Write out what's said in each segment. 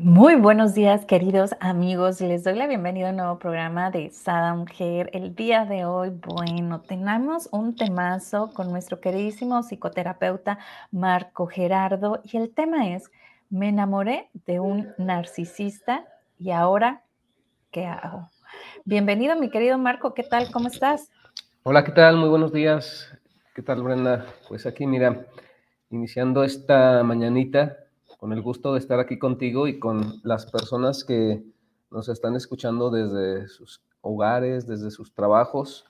Muy buenos días, queridos amigos. Les doy la bienvenida a un nuevo programa de Sada Mujer. El día de hoy, bueno, tenemos un temazo con nuestro queridísimo psicoterapeuta Marco Gerardo y el tema es, me enamoré de un narcisista y ahora, ¿qué hago? Bienvenido, mi querido Marco. ¿Qué tal? ¿Cómo estás? Hola, ¿qué tal? Muy buenos días. ¿Qué tal, Brenda? Pues aquí, mira, iniciando esta mañanita con el gusto de estar aquí contigo y con las personas que nos están escuchando desde sus hogares, desde sus trabajos,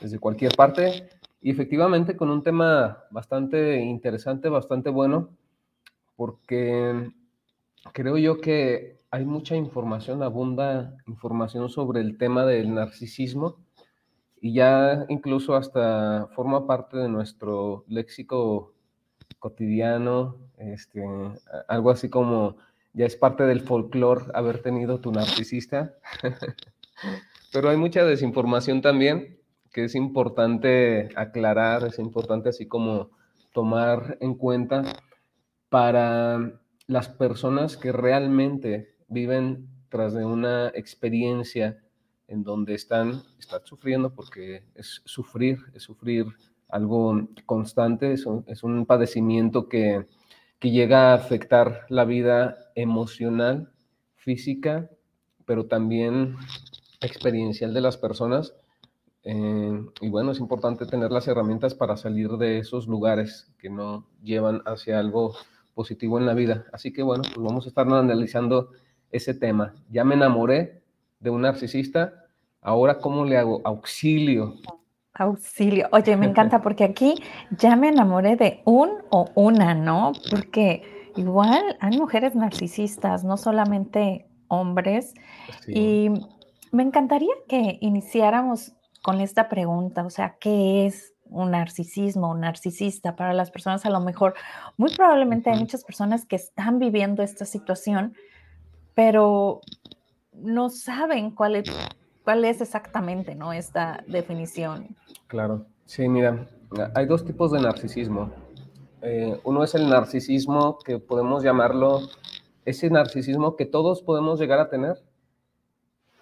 desde cualquier parte. Y efectivamente con un tema bastante interesante, bastante bueno, porque creo yo que hay mucha información, abunda información sobre el tema del narcisismo y ya incluso hasta forma parte de nuestro léxico cotidiano, este, algo así como ya es parte del folclore haber tenido tu narcisista. Pero hay mucha desinformación también que es importante aclarar, es importante así como tomar en cuenta para las personas que realmente viven tras de una experiencia en donde están, están sufriendo, porque es sufrir, es sufrir algo constante, es un, padecimiento que, llega a afectar la vida emocional, física, pero también experiencial de las personas. Eh, y bueno, es importante tener las herramientas para salir de esos lugares que no llevan hacia algo positivo en la vida. Así que bueno, pues vamos a estar analizando ese tema. Ya me enamoré de un narcisista, ahora cómo le hago auxilio Auxilio. Oye, me encanta porque aquí ya me enamoré de un o una, ¿no? Porque igual hay mujeres narcisistas, no solamente hombres. Y me encantaría que iniciáramos con esta pregunta, o sea, ¿qué es un narcisismo, un narcisista para las personas? A lo mejor, muy probablemente hay muchas personas que están viviendo esta situación, pero no saben cuál es ¿Cuál es exactamente ¿no? esta definición? Claro, sí, mira, hay dos tipos de narcisismo. Eh, uno es el narcisismo que podemos llamarlo, ese narcisismo que todos podemos llegar a tener.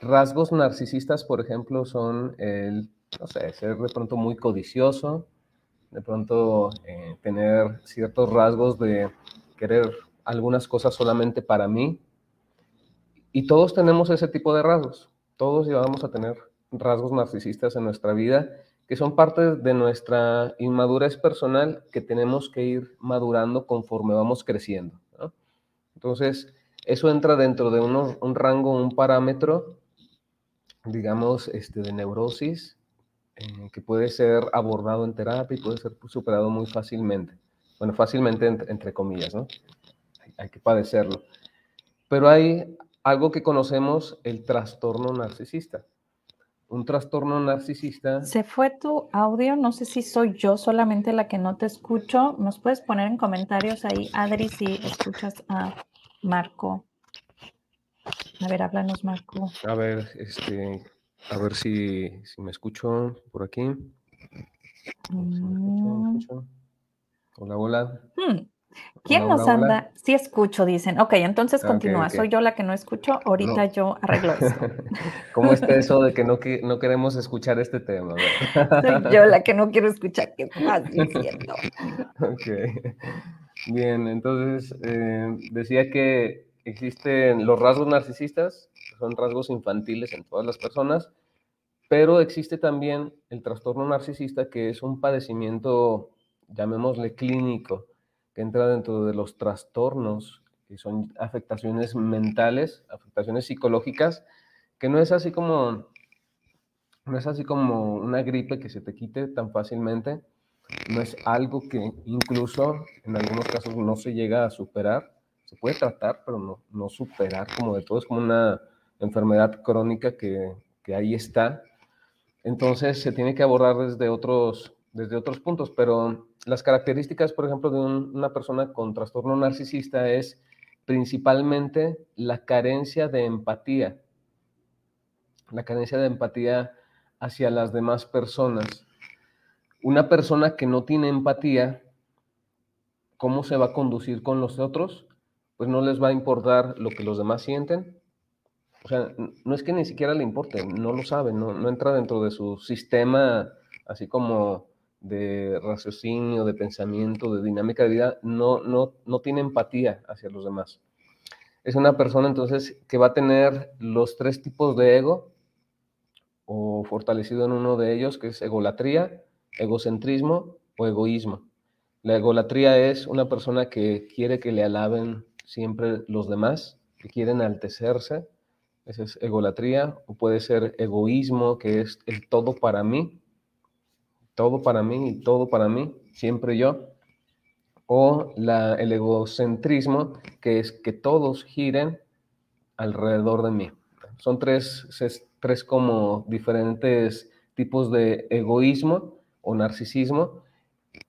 Rasgos narcisistas, por ejemplo, son el, no sé, ser de pronto muy codicioso, de pronto eh, tener ciertos rasgos de querer algunas cosas solamente para mí. Y todos tenemos ese tipo de rasgos todos llevamos a tener rasgos narcisistas en nuestra vida que son parte de nuestra inmadurez personal que tenemos que ir madurando conforme vamos creciendo. Entonces, eso entra dentro de un rango, un parámetro, digamos, este, de neurosis, que puede ser abordado en terapia y puede ser superado muy fácilmente. Bueno, fácilmente entre, comillas, ¿no? hay que padecerlo. Pero hay algo que conocemos, el trastorno narcisista. Un trastorno narcisista. Se fue tu audio, no sé si soy yo solamente la que no te escucho. ¿Nos puedes poner en comentarios ahí, Adri, si escuchas a Marco? A ver, háblanos, Marco. A ver, este, a ver si, me escucho por aquí. Mm. Hola, hola. Hmm. ¿Quién nos anda? Sí escucho, dicen. Ok, entonces continúa. Soy yo la que no escucho. Ahorita yo arreglo esto. ¿Cómo está eso de que no, que no queremos escuchar este tema? Soy yo la que no quiero escuchar. ¿Qué estás diciendo? Ok. Bien, entonces eh, decía que existen los rasgos narcisistas, son rasgos infantiles en todas las personas, pero existe también el trastorno narcisista, que es un padecimiento, llamémosle clínico que entra dentro de los trastornos, que son afectaciones mentales, afectaciones psicológicas, que no es así como, no es así como una gripe que se te quite tan fácilmente, no es algo que incluso en algunos casos no se llega a superar, se puede tratar, pero no, no superar como de todo, es como una enfermedad crónica que, que ahí está. Entonces se tiene que abordar desde otros, desde otros puntos, pero las características, por ejemplo, de una persona con trastorno narcisista es principalmente la carencia de empatía, la carencia de empatía hacia las demás personas. Una persona que no tiene empatía, ¿cómo se va a conducir con los otros? pues no les va a importar lo que los demás sienten. O sea, no es que ni siquiera le importe, no lo sabe, no, entra dentro de su sistema así como de raciocinio, de pensamiento, de dinámica de vida, no, no, no tiene empatía hacia los demás. Es una persona entonces que va a tener los tres tipos de ego, o fortalecido en uno de ellos, que es egolatría, egocentrismo o egoísmo. La egolatría es una persona que quiere que le alaben siempre los demás, que quieren enaltecerse, esa es egolatría, o puede ser egoísmo, que es el todo para mí, todo para mí y todo para mí, siempre yo, o la, el egocentrismo, que es que todos giren alrededor de mí. Son tres, tres como diferentes tipos de egoísmo o narcisismo,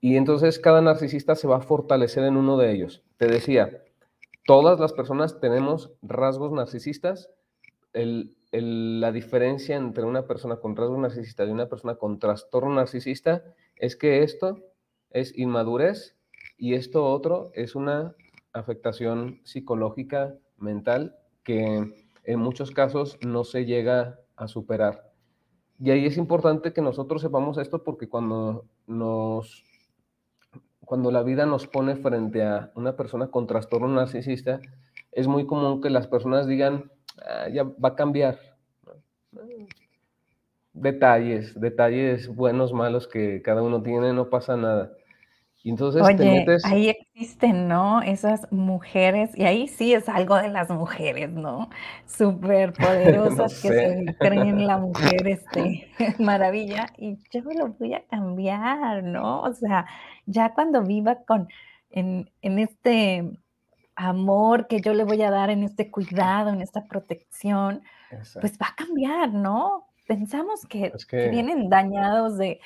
y entonces cada narcisista se va a fortalecer en uno de ellos. Te decía, todas las personas tenemos rasgos narcisistas. La diferencia entre una persona con rasgos narcisistas y una persona con trastorno narcisista es que esto es inmadurez y esto otro es una afectación psicológica mental que en muchos casos no se llega a superar. Y ahí es importante que nosotros sepamos esto porque cuando nos cuando la vida nos pone frente a una persona con trastorno narcisista, es muy común que las personas digan, ah, ya va a cambiar. Detalles, detalles buenos, malos que cada uno tiene, no pasa nada. Y entonces Oye, ahí existen, ¿no? Esas mujeres, y ahí sí es algo de las mujeres, ¿no? Súper poderosas que se creen la mujer, este, maravilla, y yo lo voy a cambiar, ¿no? O sea, ya cuando viva con, en, en este amor que yo le voy a dar, en este cuidado, en esta protección, pues va a cambiar, ¿no? pensamos que, vienen dañados de,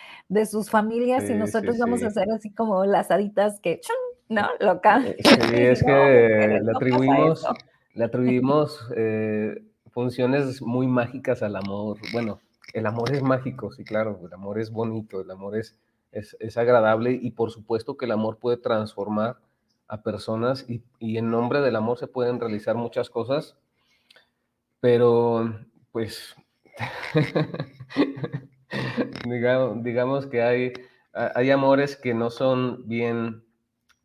sus familias y nosotros vamos a hacer así como las haditas que, ¿no? Loca. Eh, sí, es que le atribuimos, le atribuimos eh, funciones muy mágicas al amor. Bueno, el amor es mágico, sí, claro, el amor es bonito, el amor es, es, agradable y por supuesto que el amor puede transformar a personas y, y en nombre del amor se pueden realizar muchas cosas, pero pues digamos, que hay, hay amores que no son bien,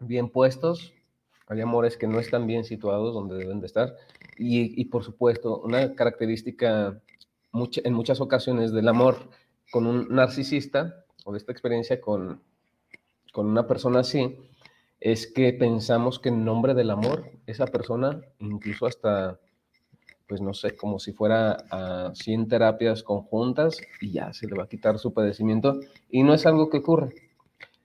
bien puestos, hay amores que no están bien situados donde deben de estar. Y, por supuesto, una característica en muchas ocasiones del amor con un narcisista o de esta experiencia con, con una persona así, es que pensamos que en nombre del amor, esa persona, incluso hasta pues no sé, como si fuera a 100 terapias conjuntas y ya se le va a quitar su padecimiento. Y no es algo que ocurre,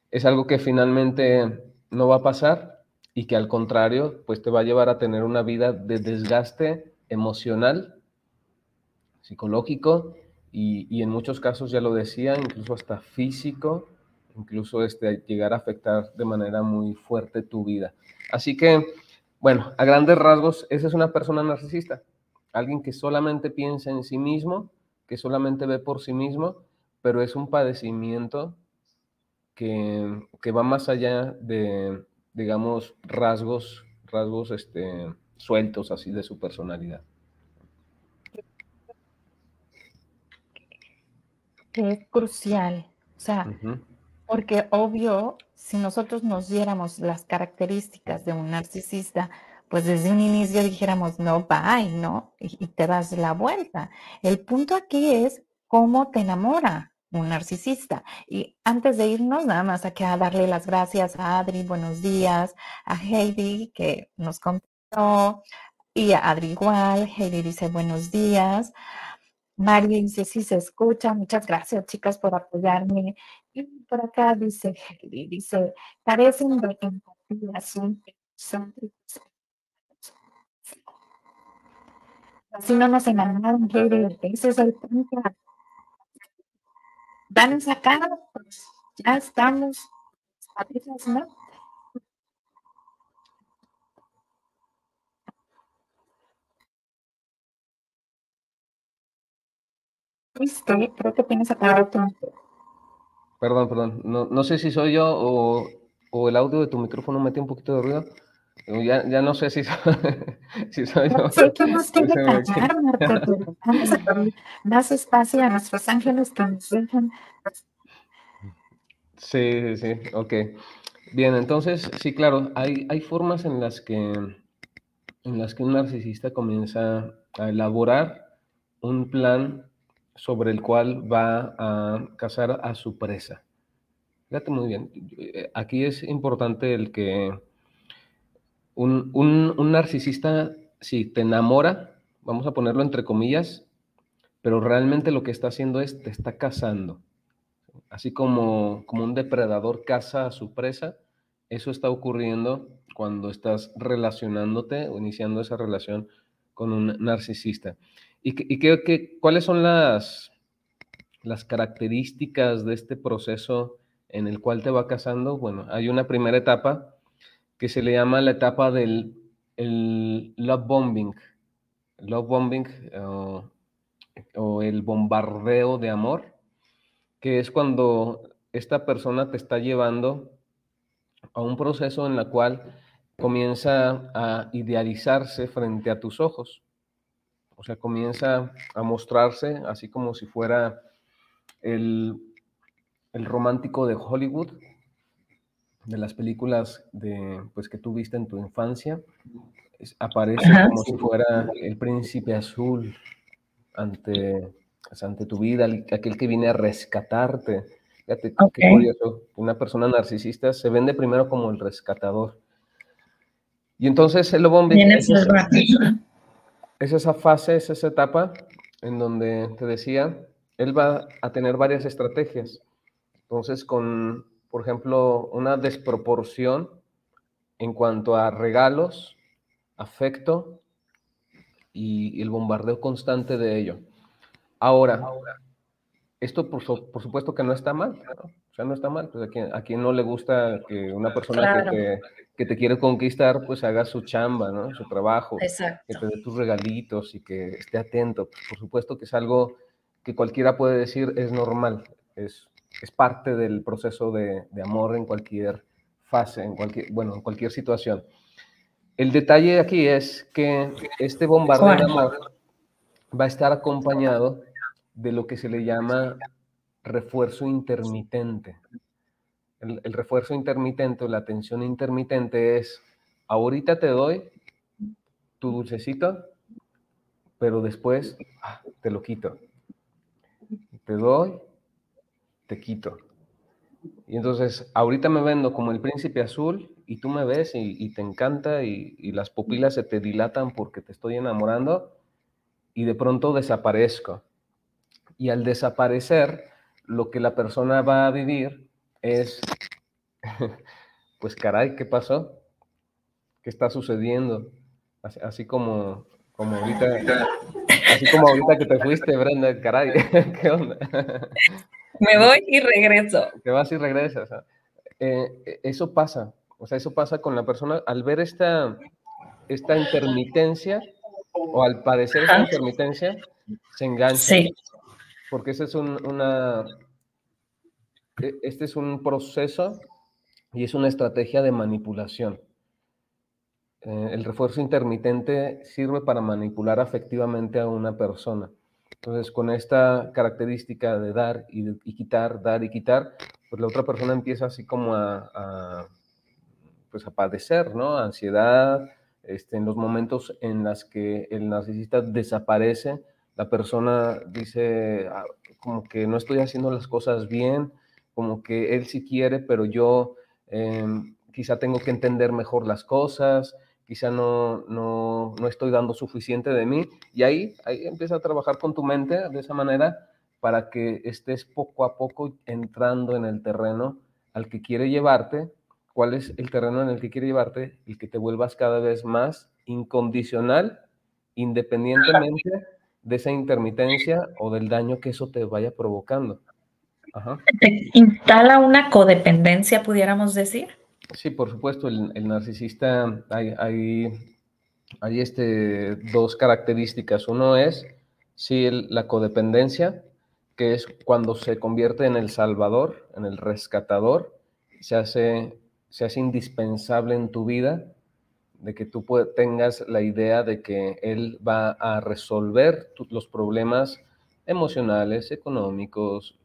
es algo que finalmente no va a pasar y que al contrario, pues te va a llevar a tener una vida de desgaste emocional, psicológico y, en muchos casos, ya lo decía, incluso hasta físico, incluso este, llegar a afectar de manera muy fuerte tu vida. Así que, bueno, a grandes rasgos, esa es una persona narcisista alguien que solamente piensa en sí mismo, que solamente ve por sí mismo, pero es un padecimiento que, va más allá de, digamos, rasgos, rasgos este, sueltos así de su personalidad. es crucial, o sea, porque obvio, si nosotros nos diéramos las características de un narcisista, pues desde un inicio dijéramos, no, bye, ¿no? Y, te das la vuelta. El punto aquí es cómo te enamora un narcisista. Y antes de irnos, nada más aquí a darle las gracias a Adri, buenos días, a Heidi que nos contó, y a Adri igual, Heidi dice buenos días. María dice, sí se escucha, muchas gracias chicas por apoyarme. Por acá dice dice, carecen de empatía, son, son Si no nos enamoraron, ese es el punto. Dan sacado, pues ya estamos ¿no? Listo, creo que tienes acá Perdón, perdón. No, no sé si soy yo o, o, el audio de tu micrófono mete un poquito de ruido. Ya, ya no sé si soy, si soy yo. Sé que nos tiene que callar, Marta, pero vamos a darle más espacio a nuestros ángeles que nos dejan. Sí, sí, sí, ok. Bien, entonces, sí, claro, hay, hay formas en las que en las que un narcisista comienza a elaborar un plan sobre el cual va a cazar a su presa. Fíjate muy bien, aquí es importante el que un, un, narcisista, si te enamora, vamos a ponerlo entre comillas, pero realmente lo que está haciendo es te está cazando. Así como, como un depredador caza a su presa, eso está ocurriendo cuando estás relacionándote o iniciando esa relación con un narcisista. ¿Y, cuáles son las, características de este proceso en el cual te va casando? Bueno, hay una primera etapa que se le llama la etapa del el love bombing. Love bombing o el bombardeo de amor, que es cuando esta persona te está llevando a un proceso en el cual comienza a idealizarse frente a tus ojos. O sea, comienza a mostrarse así como si fuera el, el romántico de Hollywood, de las películas de, pues, que tú viste en tu infancia. aparece como si fuera el príncipe azul ante, pues, ante tu vida, aquel que viene a rescatarte. Fíjate, qué curioso. Una persona narcisista se vende primero como el rescatador y entonces el lobo es, es esa fase, es esa etapa en donde te decía, él va a tener varias estrategias. Entonces, con, por ejemplo, una desproporción en cuanto a regalos, afecto y, el bombardeo constante de ello. Ahora, esto por, supuesto que no está mal, o sea, no está mal, pues a quien, no le gusta que una persona que, te, que, te, quiere conquistar, pues haga su chamba, ¿no? Su trabajo, que te dé tus regalitos y que esté atento. Por supuesto que es algo que cualquiera puede decir es normal, es, es parte del proceso de, de amor en cualquier fase, en cualquier, bueno, en cualquier situación. El detalle aquí es que este bombardeo de amor va a estar acompañado de lo que se le llama refuerzo intermitente. El, refuerzo intermitente o la atención intermitente es, ahorita te doy tu dulcecito, pero después ah, te lo quito. Te doy, te quito. Y entonces, ahorita me vendo como el príncipe azul y tú me ves y, te encanta y, y, las pupilas se te dilatan porque te estoy enamorando y de pronto desaparezco. Y al desaparecer, lo que la persona va a vivir es, pues caray, ¿qué pasó? ¿Qué está sucediendo? Así, como, como ahorita, así como ahorita que te fuiste, Brenda, caray, ¿qué onda? Me voy y regreso. Te vas y regresas. Eh, eso pasa, o sea, eso pasa con la persona al ver esta, esta intermitencia o al padecer esta intermitencia, se engancha. Sí porque es un, e, este es un proceso y es una estrategia de manipulación. Eh, el refuerzo intermitente sirve para manipular afectivamente a una persona. Entonces, con esta característica de dar y, quitar, dar y quitar, pues la otra persona empieza así como a, pues a padecer, ¿no? Ansiedad, este, en los momentos en los que el narcisista desaparece, la persona dice ah, como que no estoy haciendo las cosas bien, como que él sí quiere, pero yo em, quizá tengo que entender mejor las cosas, quizá no, no, no, estoy dando suficiente de mí. Y ahí, ahí empieza a trabajar con tu mente de esa manera para que estés poco a poco entrando en el terreno al que quiere llevarte. ¿Cuál es el terreno en el que quiere llevarte? El que te vuelvas cada vez más incondicional, independientemente de esa intermitencia o del daño que eso te vaya provocando. instala una codependencia, pudiéramos decir? Sí, por supuesto, el, narcisista hay, hay, este, dos características. Uno es, sí, la codependencia, que es cuando se convierte en el salvador, en el rescatador, se hace, se hace indispensable en tu vida de que tú tengas la idea de que él va a resolver los problemas emocionales, económicos,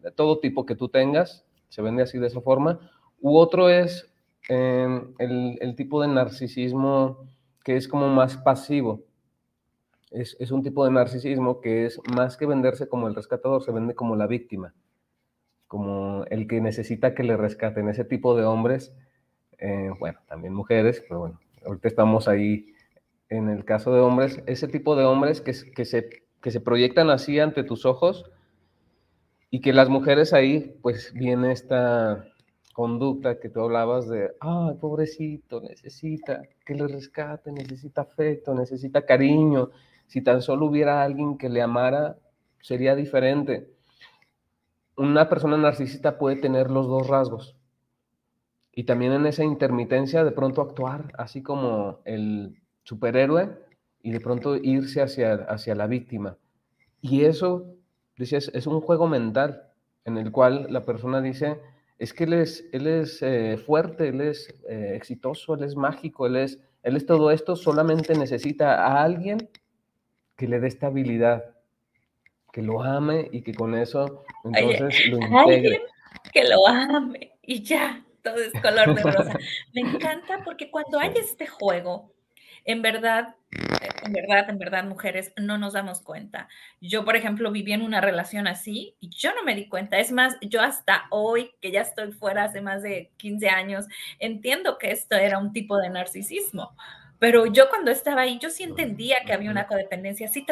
de todo tipo que tú tengas, se vende así de esa forma, u otro es em, el, tipo de narcisismo que es como más pasivo. Es, es, un tipo de narcisismo que es más que venderse como el rescatador, se vende como la víctima, como el que necesita que le rescaten. Ese tipo de hombres, eh, bueno, también mujeres, pero bueno, ahorita estamos ahí en el caso de hombres, ese tipo de hombres que, se, que se proyectan así ante tus ojos y que las mujeres ahí, pues viene esta conducta que tú hablabas de, ay, pobrecito, necesita que le rescate, necesita afecto, necesita cariño. Si tan solo hubiera alguien que le amara, sería diferente. Una persona narcisista puede tener los dos rasgos. Y también en esa intermitencia de pronto actuar así como el superhéroe y de pronto irse hacia, hacia la víctima. Y eso dices, es un juego mental en el cual la persona dice, es que él es, él es eh, fuerte, él es eh, exitoso, él es mágico, él es, él es todo esto, solamente necesita a alguien que le dé estabilidad, que lo ame y que con eso entonces lo integre. que lo ame y ya, todo es color de rosa. Me encanta porque cuando hay este juego, en verdad, en verdad, en verdad, mujeres, no nos damos cuenta. Yo, por ejemplo, viví en una relación así y yo no me di cuenta. Es más, yo hasta hoy, que ya estoy fuera hace más de 15 años, entiendo que esto era un tipo de narcisismo. Pero yo cuando estaba ahí, yo sí entendía que había una codependencia, sí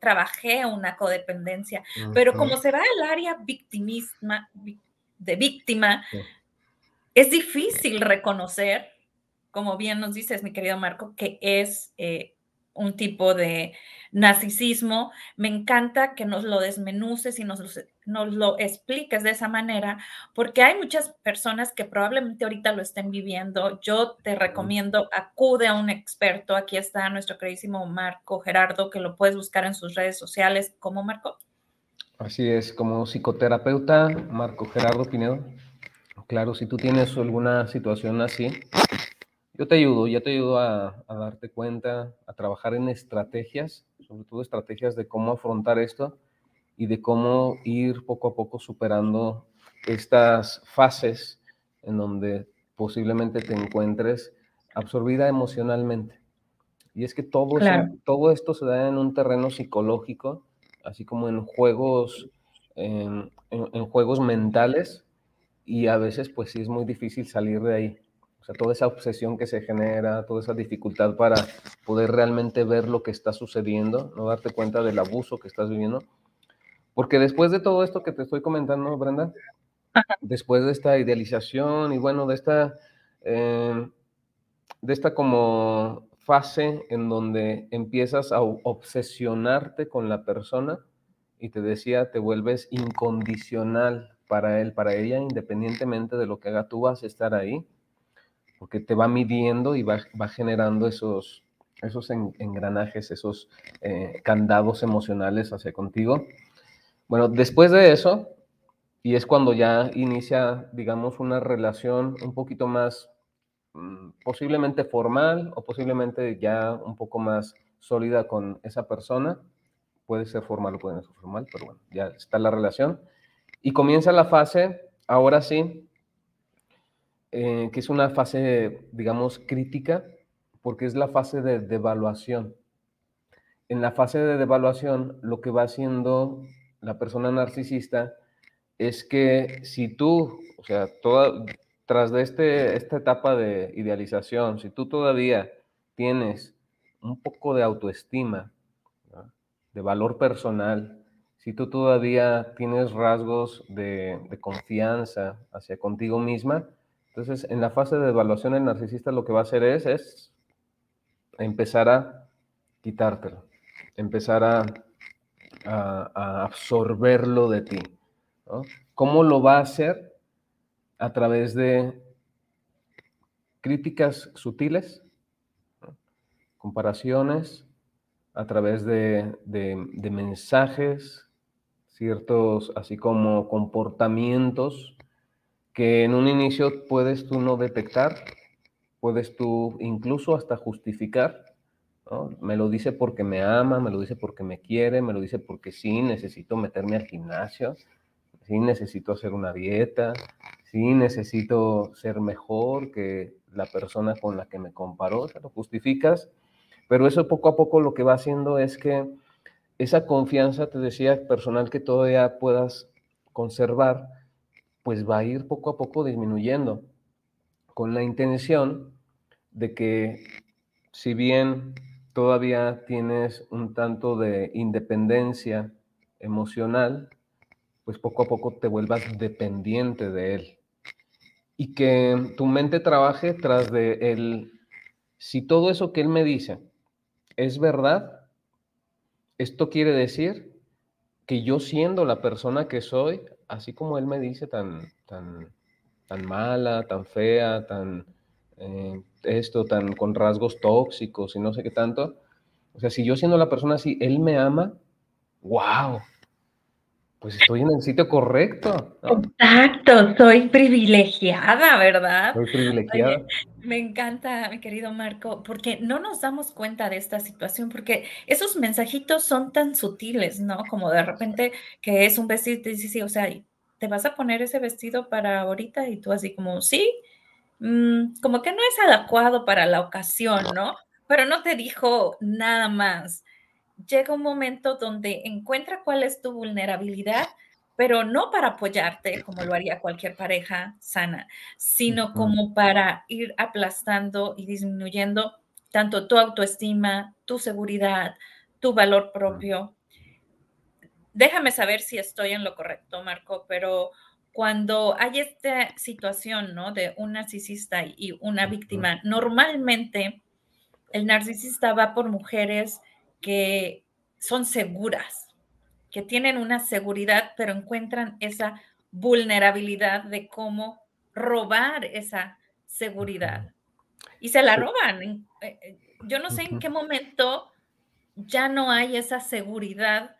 trabajé una codependencia, pero como se va al área victimisma, de víctima, es difícil reconocer como bien nos dices, mi querido Marco, que es eh, un tipo de narcisismo. Me encanta que nos lo desmenuces y nos, nos lo expliques de esa manera, porque hay muchas personas que probablemente ahorita lo estén viviendo. Yo te recomiendo, acude a un experto. Aquí está nuestro queridísimo Marco Gerardo, que lo puedes buscar en sus redes sociales. ¿Cómo, Marco? Así es, como psicoterapeuta, Marco Gerardo Pinedo. Claro, si tú tienes alguna situación así, yo te ayudo, ya te ayudo a, darte cuenta, a trabajar en estrategias, sobre todo estrategias de cómo afrontar esto y de cómo ir poco a poco superando estas fases en donde posiblemente te encuentres absorbida emocionalmente. Y es que todo, todo esto se da en un terreno psicológico, así como en juegos, en, en juegos mentales, y a veces pues sí es muy difícil salir de ahí. O sea, toda esa obsesión que se genera, toda esa dificultad para poder realmente ver lo que está sucediendo, no darte cuenta del abuso que estás viviendo. Porque después de todo esto que te estoy comentando, Brenda, después de esta idealización y bueno, de esta, em, de esta como fase en donde empiezas a obsesionarte con la persona y te decía, te vuelves incondicional para él, para ella, independientemente de lo que haga, tú vas a estar ahí porque te va midiendo y va, generando esos, esos engranajes, esos eh, candados emocionales hacia contigo. Bueno, después de eso, y es cuando ya inicia, digamos, una relación un poquito más mm, posiblemente formal o posiblemente ya un poco más sólida con esa persona. Puede ser formal o puede no ser formal, pero bueno, ya está la relación. Y comienza la fase, ahora sí, eh, que es una fase, digamos, crítica, porque es la fase de devaluación. En la fase de devaluación, lo que va haciendo la persona narcisista es que si tú, o sea, tras de este, esta etapa de idealización, si tú todavía tienes un poco de autoestima, de valor personal, si tú todavía tienes rasgos de, confianza hacia contigo misma, entonces, en la fase de evaluación, el narcisista lo que va a hacer es, es empezar a quitártelo, empezar a, absorberlo de ti. ¿Cómo lo va a hacer? A través de críticas sutiles, comparaciones, a través de mensajes, ciertos, así como comportamientos que en un inicio puedes tú no detectar, puedes tú incluso hasta justificar, Me lo dice porque me ama, me lo dice porque me quiere, me lo dice porque sí, necesito meterme al gimnasio, sí, necesito hacer una dieta, sí, necesito ser mejor que la persona con la que me comparó, te lo justificas, pero eso poco a poco lo que va haciendo es que esa confianza, te decía, personal que todavía puedas conservar, pues va a ir poco a poco disminuyendo, con la intención de que si bien todavía tienes un tanto de independencia emocional, pues poco a poco te vuelvas dependiente de él. Y que tu mente trabaje tras de él, si todo eso que él me dice es verdad, esto quiere decir que yo siendo la persona que soy, así como él me dice tan, tan, tan mala, tan fea, tan eh, esto, tan con rasgos tóxicos y no sé qué tanto, o sea, si yo siendo la persona así, él me ama, wow, pues estoy en el sitio correcto. Exacto, soy privilegiada, ¿verdad? Soy privilegiada. me encanta, mi querido Marco, porque no nos damos cuenta de esta situación, porque esos mensajitos son tan sutiles, ¿no? Como de repente que es un vestido, sí, sí, o sea, ¿te vas a poner ese vestido para ahorita? Y tú así como, sí, mm, como que no es adecuado para la ocasión, ¿no? Pero no te dijo nada más llega un momento donde encuentra cuál es tu vulnerabilidad, pero no para apoyarte como lo haría cualquier pareja sana, sino como para ir aplastando y disminuyendo tanto tu autoestima, tu seguridad, tu valor propio. Déjame saber si estoy en lo correcto, Marco, pero cuando hay esta situación, ¿no? De un narcisista y una víctima, normalmente el narcisista va por mujeres que son seguras, que tienen una seguridad, pero encuentran esa vulnerabilidad de cómo robar esa seguridad. Y se la roban. Eh, eh, yo no sé en qué momento ya no hay esa seguridad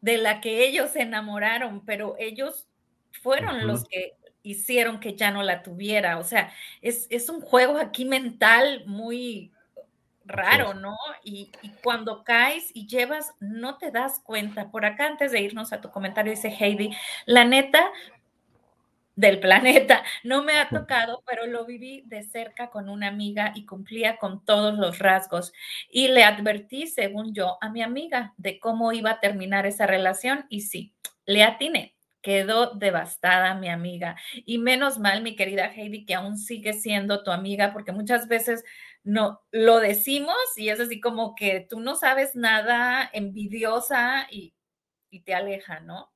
de la que ellos se enamoraron, pero ellos fueron los que hicieron que ya no la tuviera. O sea, es, es un juego aquí mental muy raro, ¿no? Y, cuando caes y llevas, no te das cuenta. Por acá, antes de irnos a tu comentario, dice Heidi, la neta del planeta, no me ha tocado, pero lo viví de cerca con una amiga y cumplía con todos los rasgos. Y le advertí, según yo, a mi amiga de cómo iba a terminar esa relación y sí, le atiné. Quedó devastada mi amiga. Y menos mal, mi querida Heidi, que aún sigue siendo tu amiga, porque muchas veces no lo decimos y es así como que tú no sabes nada, envidiosa y, te aleja, ¿no?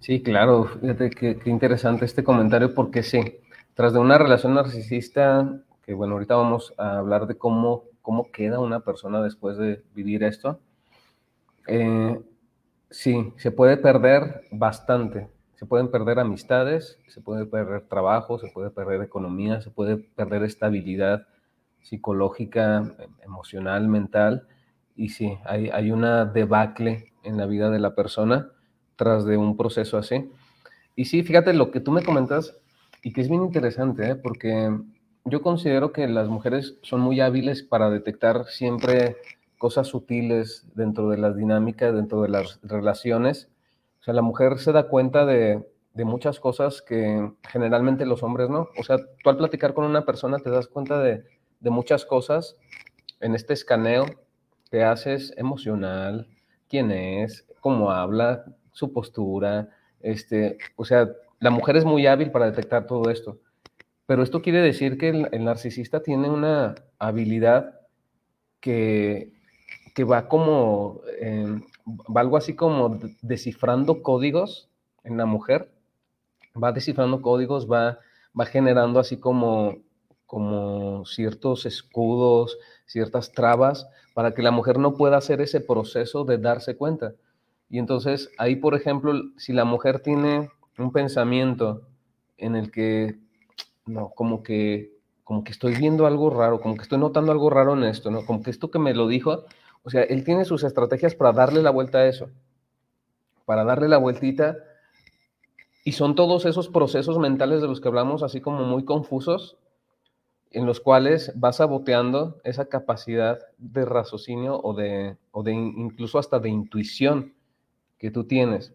Sí, claro, fíjate qué, interesante este comentario porque sí, tras de una relación narcisista, que bueno, ahorita vamos a hablar de cómo, cómo queda una persona después de vivir esto, eh, sí, se puede perder bastante. Se pueden perder amistades, se puede perder trabajo, se puede perder economía, se puede perder estabilidad psicológica, emocional, mental, y sí, hay, hay una debacle en la vida de la persona tras de un proceso así. Y sí, fíjate lo que tú me comentas, y que es bien interesante, ¿eh? porque yo considero que las mujeres son muy hábiles para detectar siempre cosas sutiles dentro de las dinámicas, dentro de las relaciones. O sea, la mujer se da cuenta de, de muchas cosas que generalmente los hombres no. O sea, tú al platicar con una persona te das cuenta de, de muchas cosas. En este escaneo que haces emocional, quién es, cómo habla, su postura, este, o sea, la mujer es muy hábil para detectar todo esto. Pero esto quiere decir que el, narcisista tiene una habilidad que, que va como, em, va algo así como descifrando códigos en la mujer, va descifrando códigos, va, va generando así como como ciertos escudos, ciertas trabas para que la mujer no pueda hacer ese proceso de darse cuenta. Y entonces ahí, por ejemplo, si la mujer tiene un pensamiento en el que, no, como que, como que estoy viendo algo raro, como que estoy notando algo raro en esto, ¿no? Como que esto que me lo dijo, o sea, él tiene sus estrategias para darle la vuelta a eso, para darle la vueltita. Y son todos esos procesos mentales de los que hablamos, así como muy confusos, en los cuales vas saboteando esa capacidad de raciocinio o de, o de incluso hasta de intuición que tú tienes.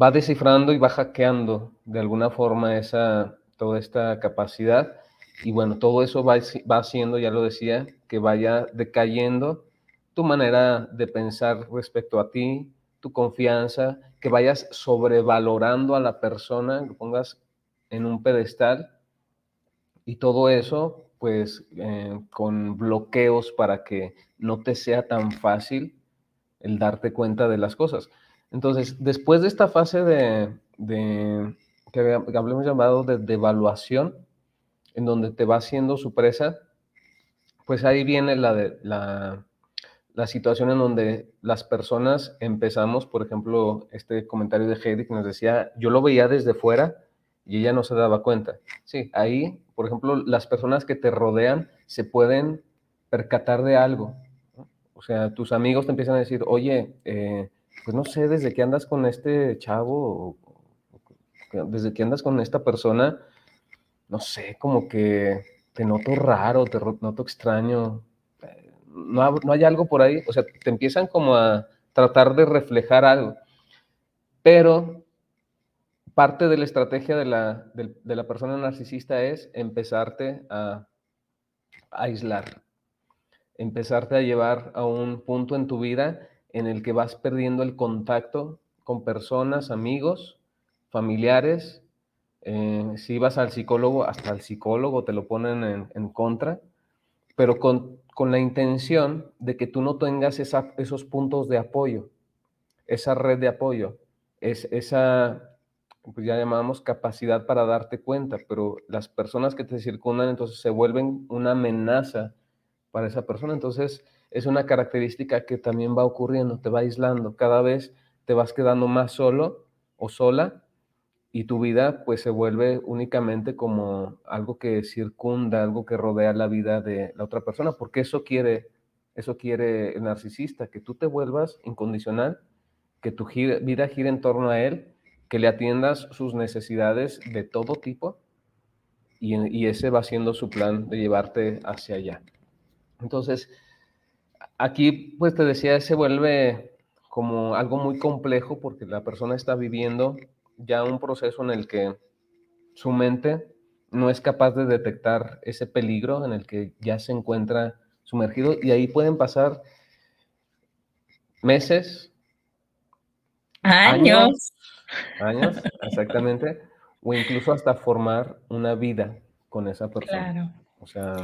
Va descifrando y va hackeando de alguna forma esa, toda esta capacidad y bueno, todo eso va, va haciendo, ya lo decía, que vaya decayendo tu manera de pensar respecto a ti, tu confianza, que vayas sobrevalorando a la persona, lo pongas en un pedestal y todo eso pues eh, con bloqueos para que no te sea tan fácil el darte cuenta de las cosas. Entonces, después de esta fase de, de que hablemos llamado de devaluación, en donde te va haciendo su presa, pues ahí viene la, la, la situación en donde las personas empezamos, por ejemplo, este comentario de Heidi que nos decía, yo lo veía desde fuera y ella no se daba cuenta. Sí, ahí, por ejemplo, las personas que te rodean se pueden percatar de algo. O sea, tus amigos te empiezan a decir, oye, eh, pues no sé, desde que andas con este chavo, desde que andas con esta persona, no sé, como que te noto raro, te noto extraño, no, no hay algo por ahí, o sea, te empiezan como a tratar de reflejar algo, pero parte de la estrategia de la, de, la persona narcisista es empezarte a, a aislar, empezarte a llevar a un punto en tu vida en el que vas perdiendo el contacto con personas, amigos, familiares, eh, si vas al psicólogo, hasta el psicólogo te lo ponen en, contra, pero con, la intención de que tú no tengas esos puntos de apoyo, esa red de apoyo, es, esa, pues ya llamamos capacidad para darte cuenta, pero las personas que te circundan entonces se vuelven una amenaza para esa persona, entonces es una característica que también va ocurriendo, te va aislando, cada vez te vas quedando más solo o sola y tu vida pues se vuelve únicamente como algo que circunda, algo que rodea la vida de la otra persona, porque eso quiere, eso quiere el narcisista, que tú te vuelvas incondicional, que tu vida gire en torno a él, que le atiendas sus necesidades de todo tipo y, ese va siendo su plan de llevarte hacia allá. Entonces, aquí pues te decía, se vuelve como algo muy complejo porque la persona está viviendo ya un proceso en el que su mente no es capaz de detectar ese peligro en el que ya se encuentra sumergido y ahí pueden pasar meses, años, años, exactamente, o incluso hasta formar una vida con esa persona. Claro. O sea,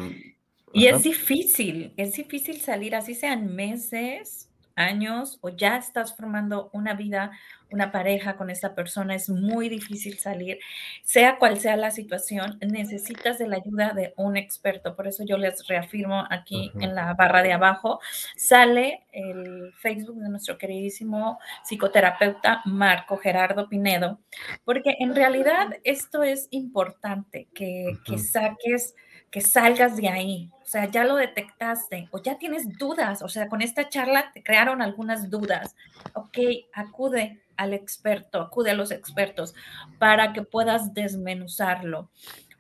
y es difícil, es difícil salir, así sean meses, años o ya estás formando una vida, una pareja con esta persona, es muy difícil salir. Sea cual sea la situación, necesitas de la ayuda de un experto. Por eso yo les reafirmo aquí en la barra de abajo, sale el Facebook de nuestro queridísimo psicoterapeuta Marco Gerardo Pinedo, porque en realidad esto es importante, que, que saques que salgas de ahí. O sea, ya lo detectaste o ya tienes dudas. O sea, con esta charla te crearon algunas dudas. Ok, acude al experto, acude a los expertos para que puedas desmenuzarlo.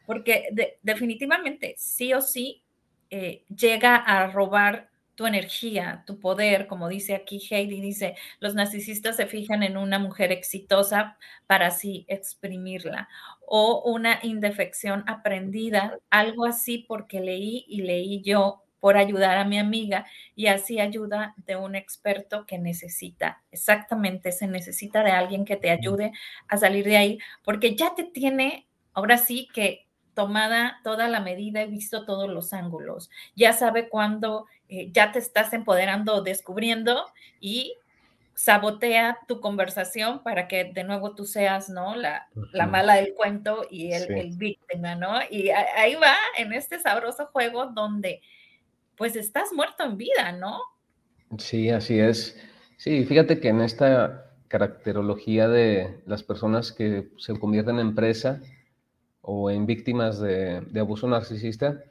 Porque definitivamente, sí o sí, eh, llega a robar tu energía, tu poder, como dice aquí Heidi, dice, los narcisistas se fijan en una mujer exitosa para así exprimirla, o una indefección aprendida, algo así porque leí y leí yo por ayudar a mi amiga y así ayuda de un experto que necesita, exactamente, se necesita de alguien que te ayude a salir de ahí, porque ya te tiene, ahora sí que tomada toda la medida, he visto todos los ángulos, ya sabe cuándo eh, ya te estás empoderando, descubriendo y sabotea tu conversación para que de nuevo tú seas, ¿no? La, la mala del cuento y el, el, víctima, ¿no? Y ahí va en este sabroso juego donde pues estás muerto en vida, ¿no? Sí, así es. Sí, fíjate que en esta caracterología de las personas que se convierten en presa o en víctimas de, de abuso narcisista,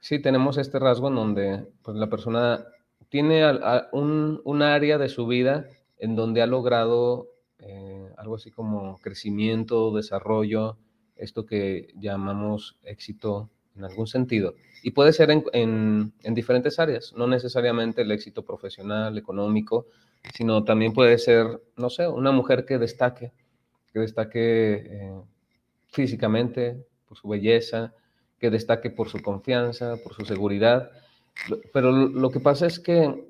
Sí, tenemos este rasgo en donde pues, la persona tiene un, un, área de su vida en donde ha logrado eh, algo así como crecimiento, desarrollo, esto que llamamos éxito en algún sentido. Y puede ser en, en, diferentes áreas, no necesariamente el éxito profesional, económico, sino también puede ser, no sé, una mujer que destaque, que destaque eh, físicamente, por su belleza, que destaque por su confianza, por su seguridad. Pero lo que pasa es que,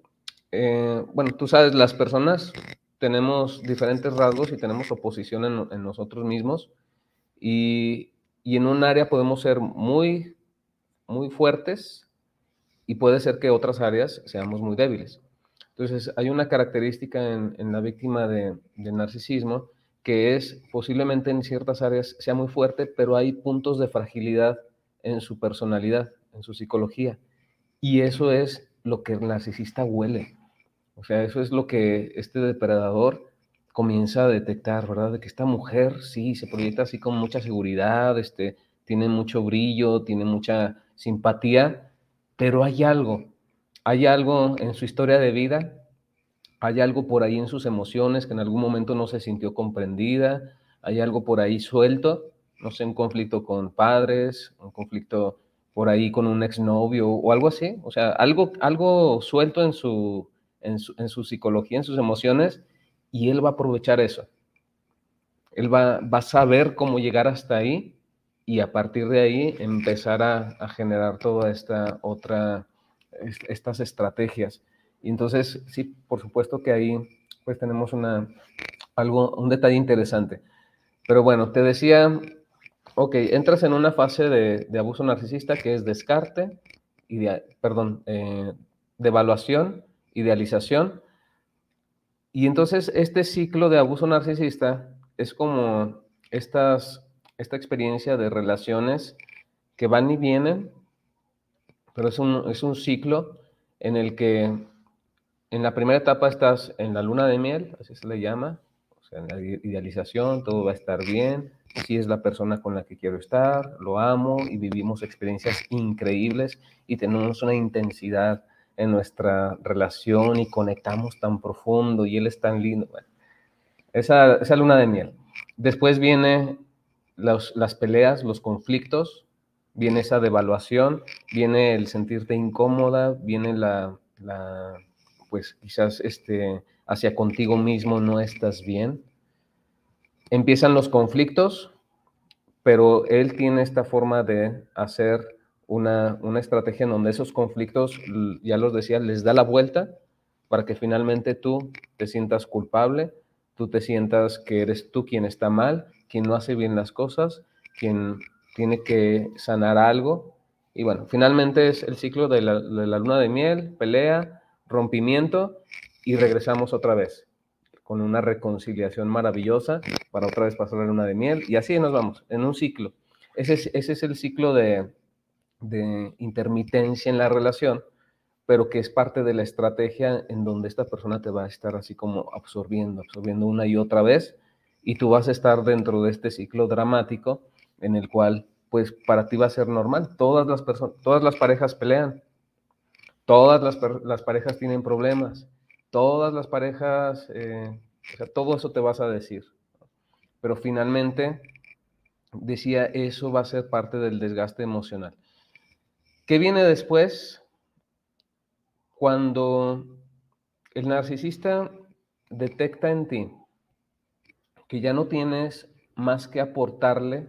eh, bueno, tú sabes, las personas tenemos diferentes rasgos y tenemos oposición en, nosotros mismos y, y, en un área podemos ser muy, muy fuertes y puede ser que otras áreas seamos muy débiles. Entonces, hay una característica en, en la víctima de, de narcisismo que es posiblemente en ciertas áreas sea muy fuerte, pero hay puntos de fragilidad en su personalidad, en su psicología. Y eso es lo que el narcisista huele. O sea, eso es lo que este depredador comienza a detectar, ¿verdad? De que esta mujer sí se proyecta así con mucha seguridad, este, tiene mucho brillo, tiene mucha simpatía, pero hay algo, hay algo en su historia de vida hay algo por ahí en sus emociones que en algún momento no se sintió comprendida, hay algo por ahí suelto, no sé, un conflicto con padres, un conflicto por ahí con un exnovio o algo así, o sea, algo, algo suelto en su, en su, psicología, en sus emociones, y él va a aprovechar eso. Él va, va a saber cómo llegar hasta ahí y a partir de ahí empezar a, a generar toda esta otra, estas estrategias. Y entonces, sí, por supuesto que ahí pues tenemos una, algo, un detalle interesante. Pero bueno, te decía, ok, entras en una fase de, abuso narcisista que es descarte, de perdón, eh, de evaluación, idealización. Y entonces este ciclo de abuso narcisista es como estas, esta experiencia de relaciones que van y vienen, pero es un, es un ciclo en el que en la primera etapa estás en la luna de miel, así se le llama, o sea, en la idealización, todo va a estar bien, si es la persona con la que quiero estar, lo amo y vivimos experiencias increíbles y tenemos una intensidad en nuestra relación y conectamos tan profundo y él es tan lindo. esa, esa luna de miel. Después viene las peleas, los conflictos, viene esa devaluación, viene el sentirte incómoda, viene la pues quizás este, hacia contigo mismo no estás bien. Empiezan los conflictos, pero él tiene esta forma de hacer una, una estrategia en donde esos conflictos, ya los decía, les da la vuelta para que finalmente tú te sientas culpable, tú te sientas que eres tú quien está mal, quien no hace bien las cosas, quien tiene que sanar algo. Y bueno, finalmente es el ciclo de la, de la luna de miel, pelea, rompimiento y regresamos otra vez con una reconciliación maravillosa para otra vez pasar la luna de miel y así nos vamos, en un ciclo. Ese es, ese es el ciclo de, de intermitencia en la relación, pero que es parte de la estrategia en donde esta persona te va a estar así como absorbiendo, absorbiendo una y otra vez, y tú vas a estar dentro de este ciclo dramático en el cual, pues para ti va a ser normal. Todas las todas las parejas pelean, Todas las, parejas tienen problemas, todas las parejas, eh, o sea, todo eso te vas a decir. Pero finalmente, decía, eso va a ser parte del desgaste emocional. ¿Qué viene después? Cuando el narcisista detecta en ti que ya no tienes más que aportarle,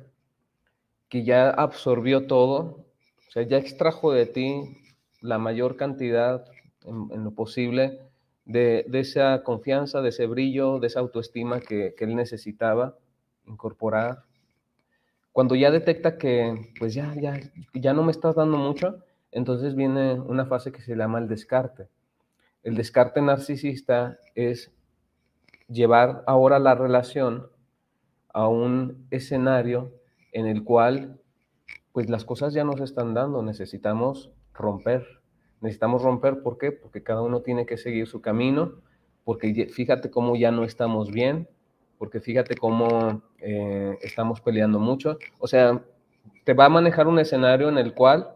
que ya absorbió todo, o sea, ya extrajo de ti la mayor cantidad en, lo posible de, esa confianza, de ese brillo, de esa autoestima que, él necesitaba incorporar. Cuando ya detecta que pues ya, ya, ya no me estás dando mucho, entonces viene una fase que se llama el descarte. El descarte narcisista es llevar ahora la relación a un escenario en el cual pues las cosas ya no se están dando, necesitamos romper. Necesitamos romper, ¿por qué? Porque cada uno tiene que seguir su camino, porque fíjate cómo ya no estamos bien, porque fíjate cómo eh, estamos peleando mucho. O sea, te va a manejar un escenario en el cual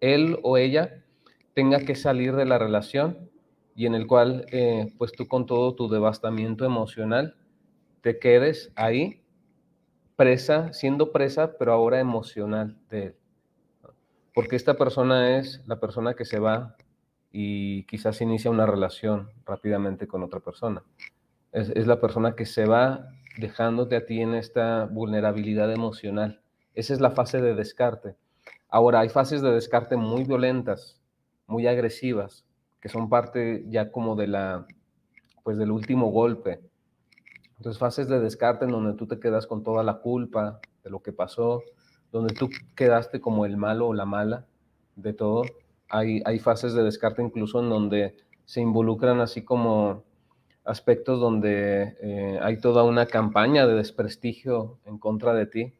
él o ella tenga que salir de la relación y en el cual, eh, pues tú con todo tu devastamiento emocional, te quedes ahí presa, siendo presa, pero ahora emocional de él. Porque esta persona es la persona que se va y quizás inicia una relación rápidamente con otra persona. Es, la persona que se va dejándote a ti en esta vulnerabilidad emocional. Esa es la fase de descarte. Ahora, hay fases de descarte muy violentas, muy agresivas, que son parte ya como de la, pues del último golpe. Entonces, fases de descarte en donde tú te quedas con toda la culpa de lo que pasó, donde tú quedaste como el malo o la mala de todo. Hay, hay fases de descarte incluso en donde se involucran así como aspectos donde eh, hay toda una campaña de desprestigio en contra de ti.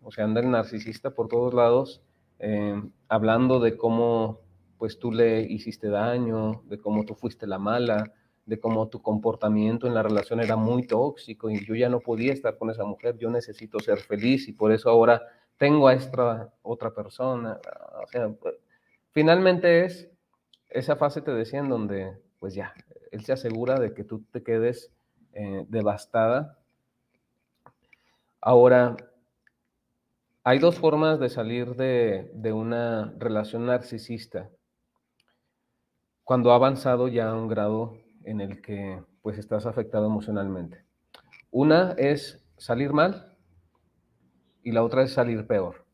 O sea, anda el narcisista por todos lados eh, hablando de cómo pues tú le hiciste daño, de cómo tú fuiste la mala, de cómo tu comportamiento en la relación era muy tóxico y yo ya no podía estar con esa mujer, yo necesito ser feliz y por eso ahora tengo a esta otra persona. O sea, finalmente es esa fase, te decía, en donde pues ya, él se asegura de que tú te quedes eh, devastada. Ahora, hay dos formas de salir de, de, una relación narcisista. Cuando ha avanzado ya a un grado en el que pues estás afectado emocionalmente. Una es salir mal y la otra es salir peor.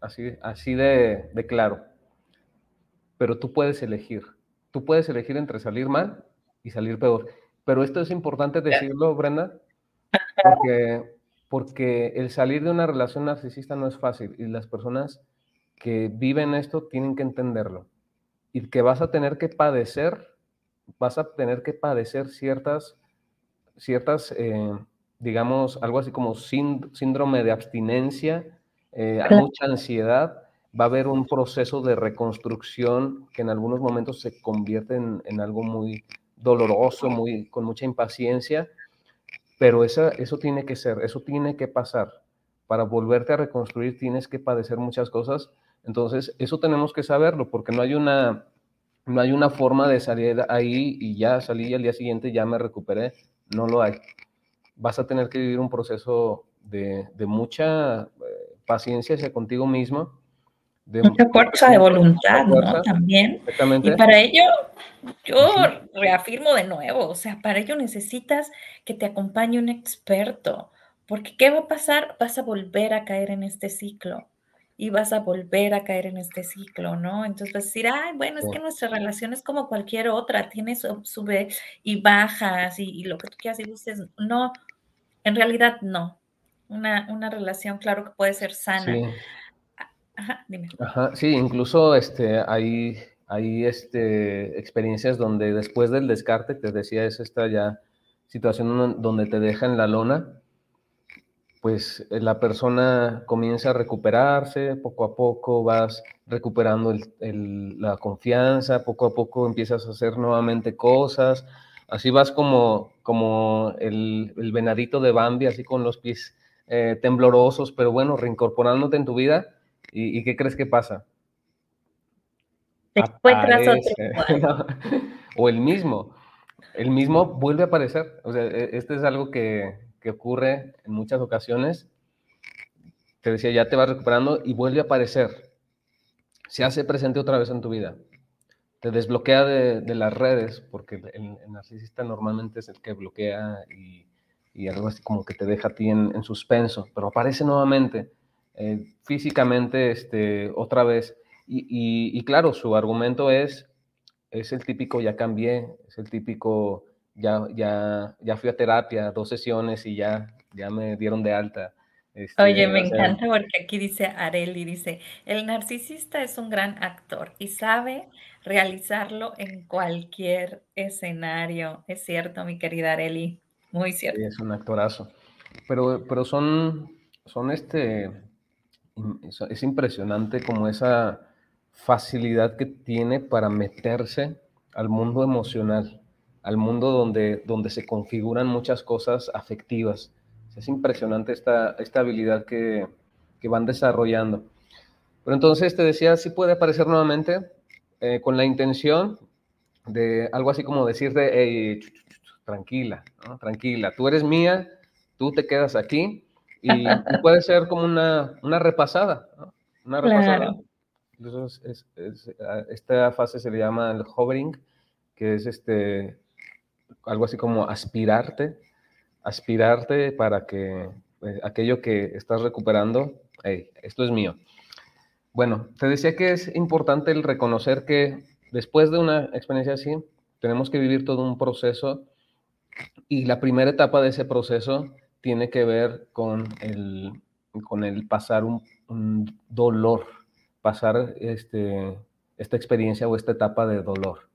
Así, así de, de claro. Pero tú puedes elegir. Tú puedes elegir entre salir mal y salir peor. Pero esto es importante decirlo, Brenda, porque porque el salir de una relación narcisista no es fácil y las personas que viven esto tienen que entenderlo y que vas a tener que padecer, vas a tener que padecer ciertas, ciertas, eh, digamos, algo así como síndrome de abstinencia, eh, mucha ansiedad, va a haber un proceso de reconstrucción que en algunos momentos se convierte en, en algo muy doloroso, muy, con mucha impaciencia, pero esa, eso tiene que ser, eso tiene que pasar. Para volverte a reconstruir tienes que padecer muchas cosas. Entonces, eso tenemos que saberlo, porque no hay una, no hay una forma de salir ahí y ya salí y al día siguiente ya me recuperé. No lo hay. Vas a tener que vivir un proceso de, de mucha eh, paciencia hacia contigo mismo. De mucha fuerza de voluntad, ¿no? También. Y para ello, yo reafirmo de nuevo, o sea, para ello necesitas que te acompañe un experto, porque ¿qué va a pasar? Vas a volver a caer en este ciclo y vas a volver a caer en este ciclo, ¿no? Entonces vas a decir, ay, bueno, es que nuestra relación es como cualquier otra, tiene sube y bajas y, lo que tú quieras y dices, no, en realidad no. Una, una relación, claro que puede ser sana. Sí. Ajá, dime. Ajá, sí, incluso este, hay hay este, experiencias donde después del descarte, te decía, es esta ya situación donde te dejan la lona, pues eh, la persona comienza a recuperarse, poco a poco vas recuperando la confianza, poco a poco empiezas a hacer nuevamente cosas, así vas como, como el, venadito de Bambi, así con los pies eh, temblorosos, pero bueno, reincorporándote en tu vida. ¿Y, ¿Y qué crees que pasa? o el mismo. El mismo vuelve a aparecer. O sea, e, este es algo que, ocurre en muchas ocasiones. Te decía, ya te vas recuperando y vuelve a aparecer. Se hace presente otra vez en tu vida. Te desbloquea de, las redes, porque el, narcisista normalmente es el que bloquea y, y, algo así como que te deja a ti en, en suspenso, pero aparece nuevamente, eh, físicamente, este, otra vez y, claro, su argumento es, es el típico ya cambié, es el típico ya, ya, ya fui a terapia, dos sesiones y ya, ya me dieron de alta. Este, Oye, me encanta porque aquí dice Areli, dice, el narcisista es un gran actor y sabe realizarlo en cualquier escenario. Es cierto, mi querida Areli, muy cierto. es un actorazo. Pero, pero son, son este, es impresionante como esa, facilidad que tiene para meterse al mundo emocional, al mundo donde, donde se configuran muchas cosas afectivas. Es impresionante esta, esta habilidad que, que van desarrollando. Pero entonces te decía, sí puede aparecer nuevamente eh, con la intención de algo así como decirte, hey, tranquila, tranquila, tú eres mía, tú te quedas aquí y, puede ser como una, una repasada, una repasada. esta fase se le llama el hovering, que es este, algo así como aspirarte, aspirarte para que eh, aquello que estás recuperando, esto es mío. Bueno, te decía que es importante el reconocer que después de una experiencia así, tenemos que vivir todo un proceso y la primera etapa de ese proceso tiene que ver con el, con el pasar un, dolor, pasar este, esta experiencia o esta etapa de dolor,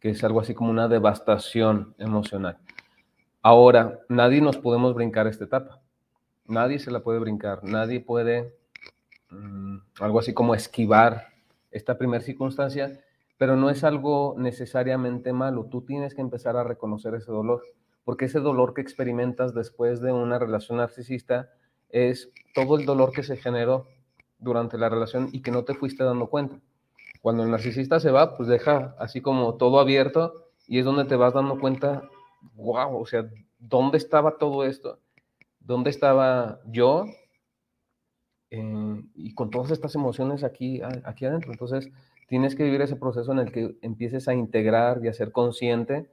que es algo así como una devastación emocional. Ahora, nadie nos podemos brincar esta etapa. Nadie se la puede brincar. Nadie puede, mm, algo así como esquivar esta primera circunstancia, pero no es algo necesariamente malo. Tú tienes que empezar a reconocer ese dolor porque ese dolor que experimentas después de una relación narcisista es todo el dolor que se generó durante la relación y que no te fuiste dando cuenta. Cuando el narcisista se va, pues deja así como todo abierto y es donde te vas dando cuenta, wow, o sea, ¿dónde estaba todo esto? ¿Dónde estaba yo? Eh, y con todas estas emociones aquí, aquí adentro. Entonces, tienes que vivir ese proceso en el que empieces a integrar y a ser consciente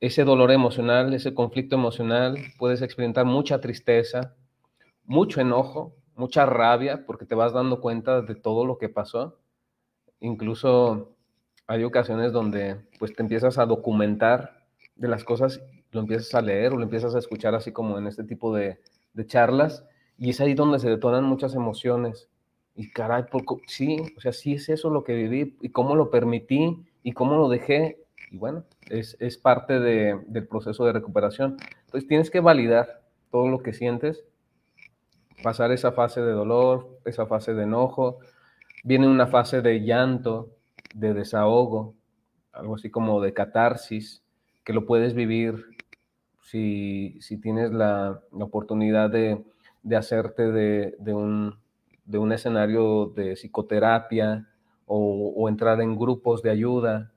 ese dolor emocional, ese conflicto emocional, puedes experimentar mucha tristeza, mucho enojo, mucha rabia, porque te vas dando cuenta de todo lo que pasó. Incluso hay ocasiones donde pues te empiezas a documentar de las cosas, lo empiezas a leer o lo empiezas a escuchar así como en este tipo de, charlas, y es ahí donde se detonan muchas emociones. Y caray, sí, o sea, sí es eso lo que viví y cómo lo permití y cómo lo dejé y bueno, es, es parte de, del proceso de recuperación. Entonces tienes que validar todo lo que sientes, pasar esa fase de dolor, esa fase de enojo, viene una fase de llanto, de desahogo, algo así como de catarsis, que lo puedes vivir si, si tienes la, oportunidad de, de hacerte de, de, un, de, un, escenario de psicoterapia o, o, entrar en grupos de ayuda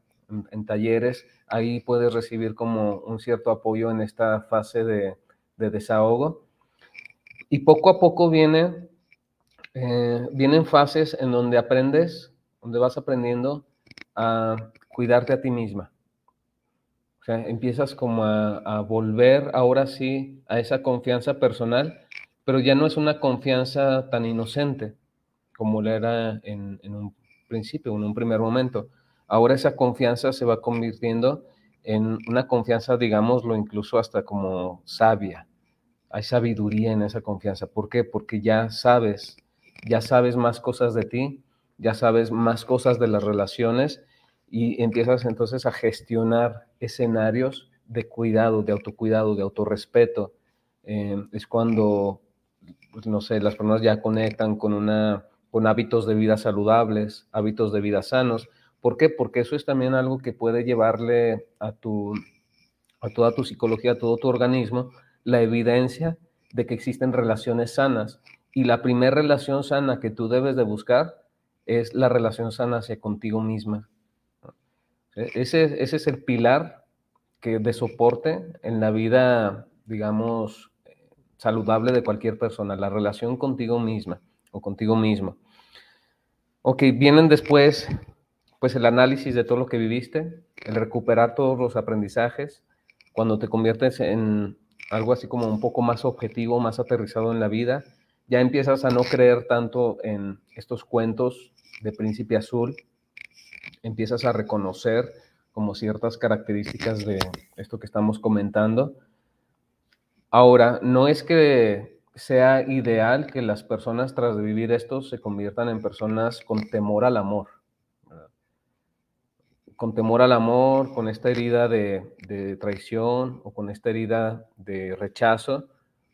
en, talleres, ahí puedes recibir como un cierto apoyo en esta fase de, desahogo. Y poco a poco viene, eh, vienen fases en donde aprendes, donde vas aprendiendo a cuidarte a ti misma. O sea, empiezas como a, volver ahora sí a esa confianza personal, pero ya no es una confianza tan inocente como lo era en, en un principio, en un primer momento, ahora esa confianza se va convirtiendo en una confianza, digámoslo, incluso hasta como sabia. Hay sabiduría en esa confianza. ¿Por qué? Porque ya sabes, ya sabes más cosas de ti, ya sabes más cosas de las relaciones y empiezas entonces a gestionar escenarios de cuidado, de autocuidado, de autorrespeto. Eh, es cuando, pues, no sé, las personas ya conectan con, una, con hábitos de vida saludables, hábitos de vida sanos, ¿Por qué? Porque eso es también algo que puede llevarle a, tu, a toda tu psicología, a todo tu organismo, la evidencia de que existen relaciones sanas. Y la primera relación sana que tú debes de buscar es la relación sana hacia contigo misma. E, ese, ese es el pilar que de soporte en la vida, digamos, saludable de cualquier persona, la relación contigo misma o contigo mismo. Ok, vienen después pues el análisis de todo lo que viviste, el recuperar todos los aprendizajes, cuando te conviertes en algo así como un poco más objetivo, más aterrizado en la vida, ya empiezas a no creer tanto en estos cuentos de príncipe azul, empiezas a reconocer como ciertas características de esto que estamos comentando. Ahora, no es que sea ideal que las personas tras vivir esto se conviertan en personas con temor al amor con temor al amor, con esta herida de, traición o con esta herida de rechazo.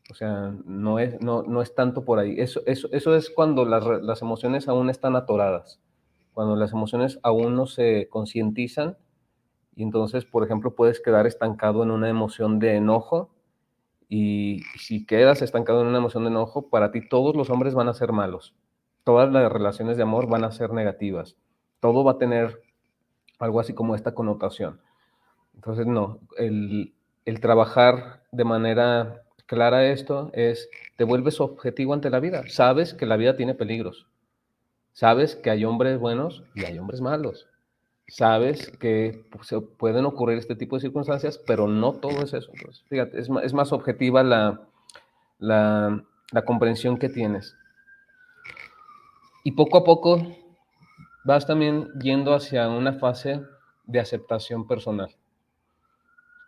O sea, no es, no, no es tanto por ahí. Eso, eso, eso es cuando las, las, emociones aún están atoradas, cuando las emociones aún no se concientizan y entonces, por ejemplo, puedes quedar estancado en una emoción de enojo y si quedas estancado en una emoción de enojo, para ti todos los hombres van a ser malos, todas las relaciones de amor van a ser negativas, todo va a tener algo así como esta connotación. Entonces, no, el, trabajar de manera clara esto es, te vuelves objetivo ante la vida. Sabes que la vida tiene peligros. Sabes que hay hombres buenos y hay hombres malos. Sabes que se pueden ocurrir este tipo de circunstancias, pero no todo es eso. fíjate, es, es, más objetiva la, la comprensión que tienes. Y poco a poco vas también yendo hacia una fase de aceptación personal,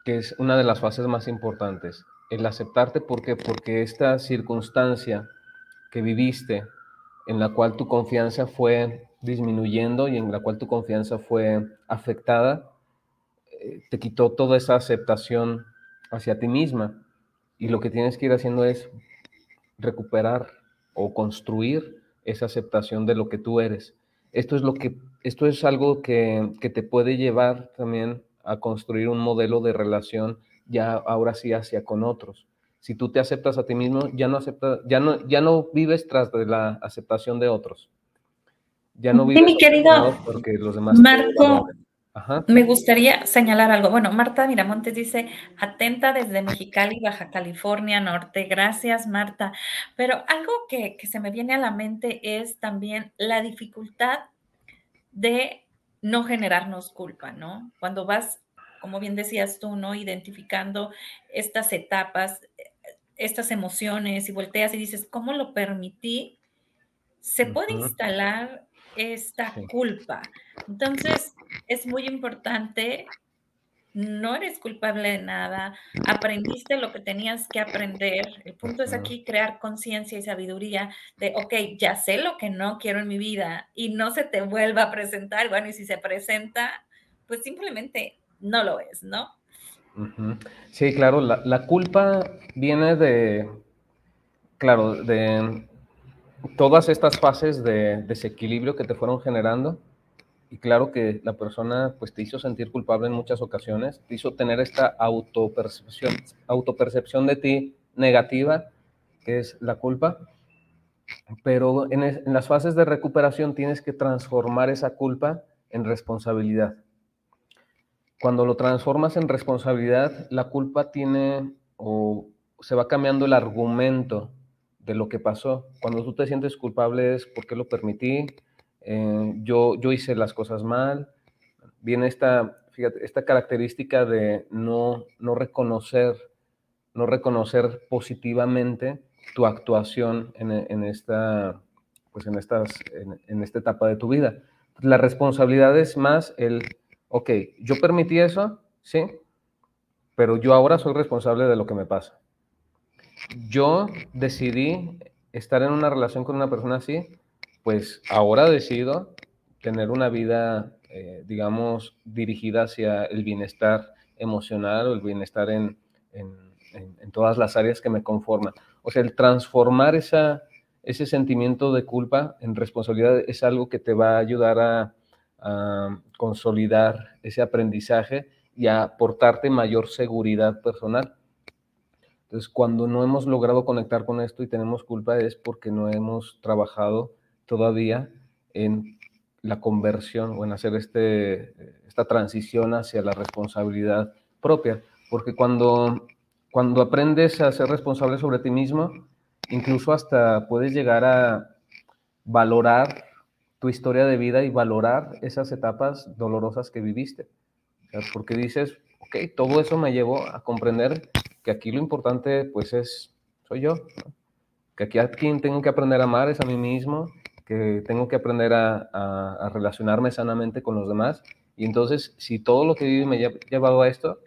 que es una de las fases más importantes. El aceptarte, ¿por qué? Porque esta circunstancia que viviste, en la cual tu confianza fue disminuyendo y en la cual tu confianza fue afectada, eh, te quitó toda esa aceptación hacia ti misma. Y lo que tienes que ir haciendo es recuperar o construir esa aceptación de lo que tú eres. Esto es, lo que, esto es algo que, que te puede llevar también a construir un modelo de relación ya ahora sí hacia con otros. Si tú te aceptas a ti mismo, ya no, acepta, ya no, ya no vives tras de la aceptación de otros. Ya no vives sí, mi querido porque los demás Marco, me gustaría señalar algo. Bueno, Marta Miramontes dice, atenta desde Mexicali, Baja California Norte. Gracias, Marta. Pero algo que, que se me viene a la mente es también la dificultad de no generarnos culpa, ¿no? Cuando vas, como bien decías tú, ¿no? Identificando estas etapas, estas emociones y volteas y dices, ¿cómo lo permití? Se puede instalar esta culpa. Entonces, es muy importante, no eres culpable de nada, aprendiste lo que tenías que aprender. El punto es aquí crear conciencia y sabiduría de, ok, ya sé lo que no quiero en mi vida y no se te vuelva a presentar. Bueno, y si se presenta, pues simplemente no lo es, ¿no? Sí, claro, la, culpa viene de, claro, de todas estas fases de desequilibrio que te fueron generando y claro que la persona pues te hizo sentir culpable en muchas ocasiones, te hizo tener esta autopercepción, autopercepción de ti negativa, que es la culpa, pero en las fases de recuperación tienes que transformar esa culpa en responsabilidad. Cuando lo transformas en responsabilidad, la culpa tiene o se va cambiando el argumento de lo que pasó. Cuando tú te sientes culpable es porque lo permití, eh, yo, yo hice las cosas mal. Viene esta, fíjate, esta característica de no, no reconocer, no reconocer positivamente tu actuación en, en esta, pues en, estas, en, en esta etapa de tu vida. La responsabilidad es más el, ok, yo permití eso, sí, pero yo ahora soy responsable de lo que me pasa yo decidí estar en una relación con una persona así, pues ahora decido tener una vida, eh, digamos, dirigida hacia el bienestar emocional o el bienestar en, todas las áreas que me conforman. O sea, el transformar esa, ese sentimiento de culpa en responsabilidad es algo que te va a ayudar a, a consolidar ese aprendizaje y a aportarte mayor seguridad personal. Entonces, cuando no hemos logrado conectar con esto y tenemos culpa es porque no hemos trabajado todavía en la conversión o en hacer este, esta transición hacia la responsabilidad propia. Porque cuando, cuando aprendes a ser responsable sobre ti mismo, incluso hasta puedes llegar a valorar tu historia de vida y valorar esas etapas dolorosas que viviste. porque dices, ok, todo eso me llevó a comprender que aquí lo importante pues es, soy yo, que aquí a quien tengo que aprender a amar es a mí mismo, que tengo que aprender a, a, relacionarme sanamente con los demás. Y entonces, si todo lo que viví me ha llevado a esto,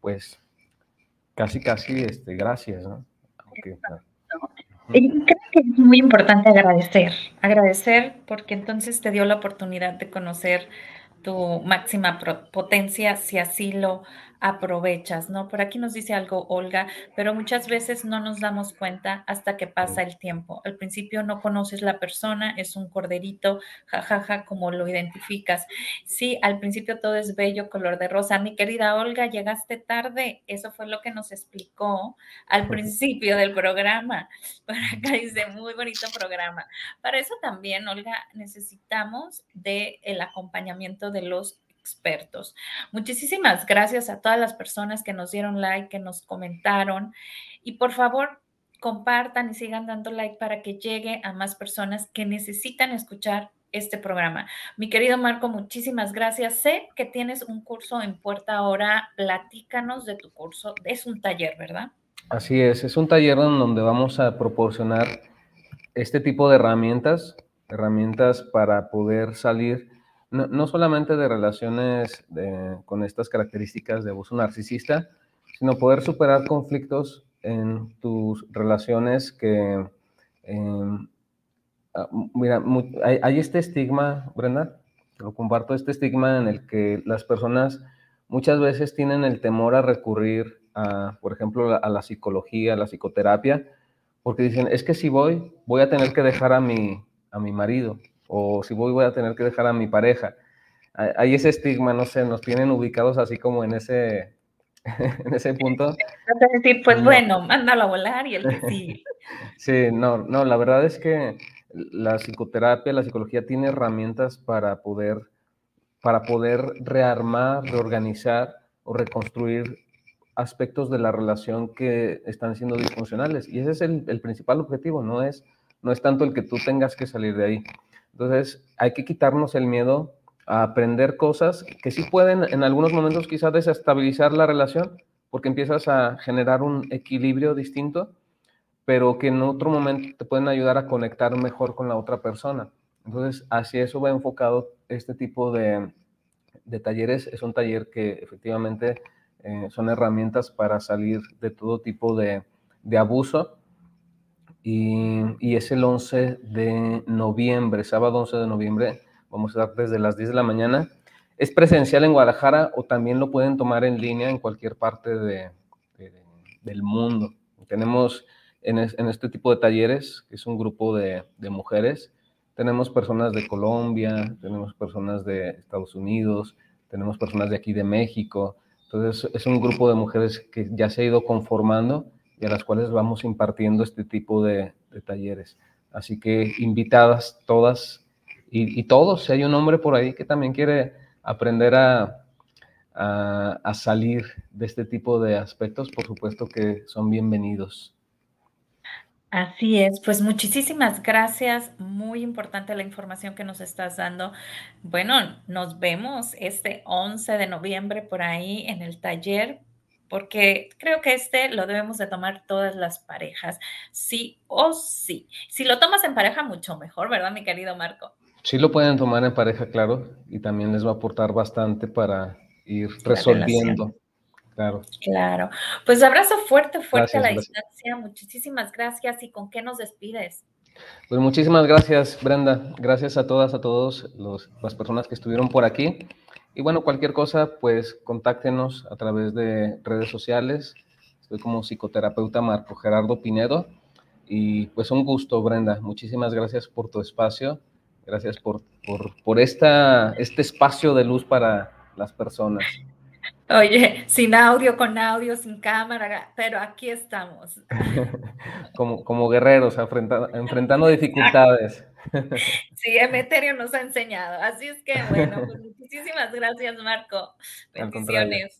pues casi, casi, este, gracias, ¿no? creo es muy importante agradecer, agradecer porque entonces te dio la oportunidad de conocer tu máxima potencia si así lo aprovechas, ¿no? Por aquí nos dice algo Olga, pero muchas veces no nos damos cuenta hasta que pasa el tiempo. Al principio no conoces la persona, es un corderito, jajaja, ja, ja, como lo identificas. Sí, al principio todo es bello, color de rosa. Mi querida Olga, llegaste tarde. Eso fue lo que nos explicó al principio del programa. Por acá dice, muy bonito programa. Para eso también, Olga, necesitamos del el acompañamiento de los expertos. Muchísimas gracias a todas las personas que nos dieron like, que nos comentaron y por favor compartan y sigan dando like para que llegue a más personas que necesitan escuchar este programa. Mi querido Marco, muchísimas gracias. Sé que tienes un curso en puerta ahora. Platícanos de tu curso. Es un taller, ¿verdad? Así es, es un taller donde vamos a proporcionar este tipo de herramientas, herramientas para poder salir no, solamente de relaciones con estas características de abuso narcisista, sino poder superar conflictos en tus relaciones que, em, ah, mira, hay, este estigma, Brenda, lo comparto, este estigma en el que las personas muchas veces tienen el temor a recurrir a, por ejemplo, a la psicología, a la psicoterapia, porque dicen, es que si voy, voy a tener que dejar a mi, a mi marido, o si voy, voy a tener que dejar a mi pareja. Hay ese estigma, no sé, nos tienen ubicados así como en ese, en ese punto. decir, pues bueno, mándalo a volar y el que sigue. sí, no, no, la verdad es que la psicoterapia, la psicología tiene herramientas para poder, para poder rearmar, reorganizar o reconstruir aspectos de la relación que están siendo disfuncionales. Y ese es el, el, principal objetivo, no es, no es tanto el que tú tengas que salir de ahí. Entonces, hay que quitarnos el miedo a aprender cosas que sí pueden en algunos momentos quizás desestabilizar la relación, porque empiezas a generar un equilibrio distinto, pero que en otro momento te pueden ayudar a conectar mejor con la otra persona. Entonces, hacia eso va enfocado este tipo de, de talleres. Es un taller que efectivamente eh, son herramientas para salir de todo tipo de, de abuso. Y, es el 11 de noviembre, sábado 11 de noviembre. Vamos a estar desde las 10 de la mañana. Es presencial en Guadalajara o también lo pueden tomar en línea en cualquier parte de, del mundo. Tenemos en, en, este tipo de talleres, que es un grupo de, de mujeres, tenemos personas de Colombia, tenemos personas de Estados Unidos, tenemos personas de aquí de México, entonces, es un grupo de mujeres que ya se ha ido conformando y a las cuales vamos impartiendo este tipo de, talleres. Así que invitadas todas y, todos, si hay un hombre por ahí que también quiere aprender a, a salir de este tipo de aspectos, por supuesto que son bienvenidos. Así es, pues muchísimas gracias, muy importante la información que nos estás dando. Bueno, nos vemos este 11 de noviembre por ahí en el taller, porque creo que este lo debemos de tomar todas las parejas, sí o sí. Si lo tomas en pareja, mucho mejor, ¿verdad, mi querido Marco? Sí lo pueden tomar en pareja, claro, y también les va a aportar bastante para ir resolviendo Claro. Claro. Pues abrazo fuerte, fuerte a la distancia. Muchísimas gracias. ¿Y con qué nos despides? Pues muchísimas gracias, Brenda. Gracias a todas, a todos los, las personas que estuvieron por aquí. Y bueno, cualquier cosa, pues contáctenos a través de redes sociales. Estoy como psicoterapeuta Marco Gerardo Pinedo. Y pues un gusto, Brenda. Muchísimas gracias por tu espacio. Gracias por, por, por esta, este espacio de luz para las personas. Oye, sin audio, con audio, sin cámara, pero aquí estamos. como, como guerreros, enfrentando dificultades. Sí, Emeterio nos ha enseñado. Así es que, bueno, pues muchísimas gracias, Marco. Bendiciones.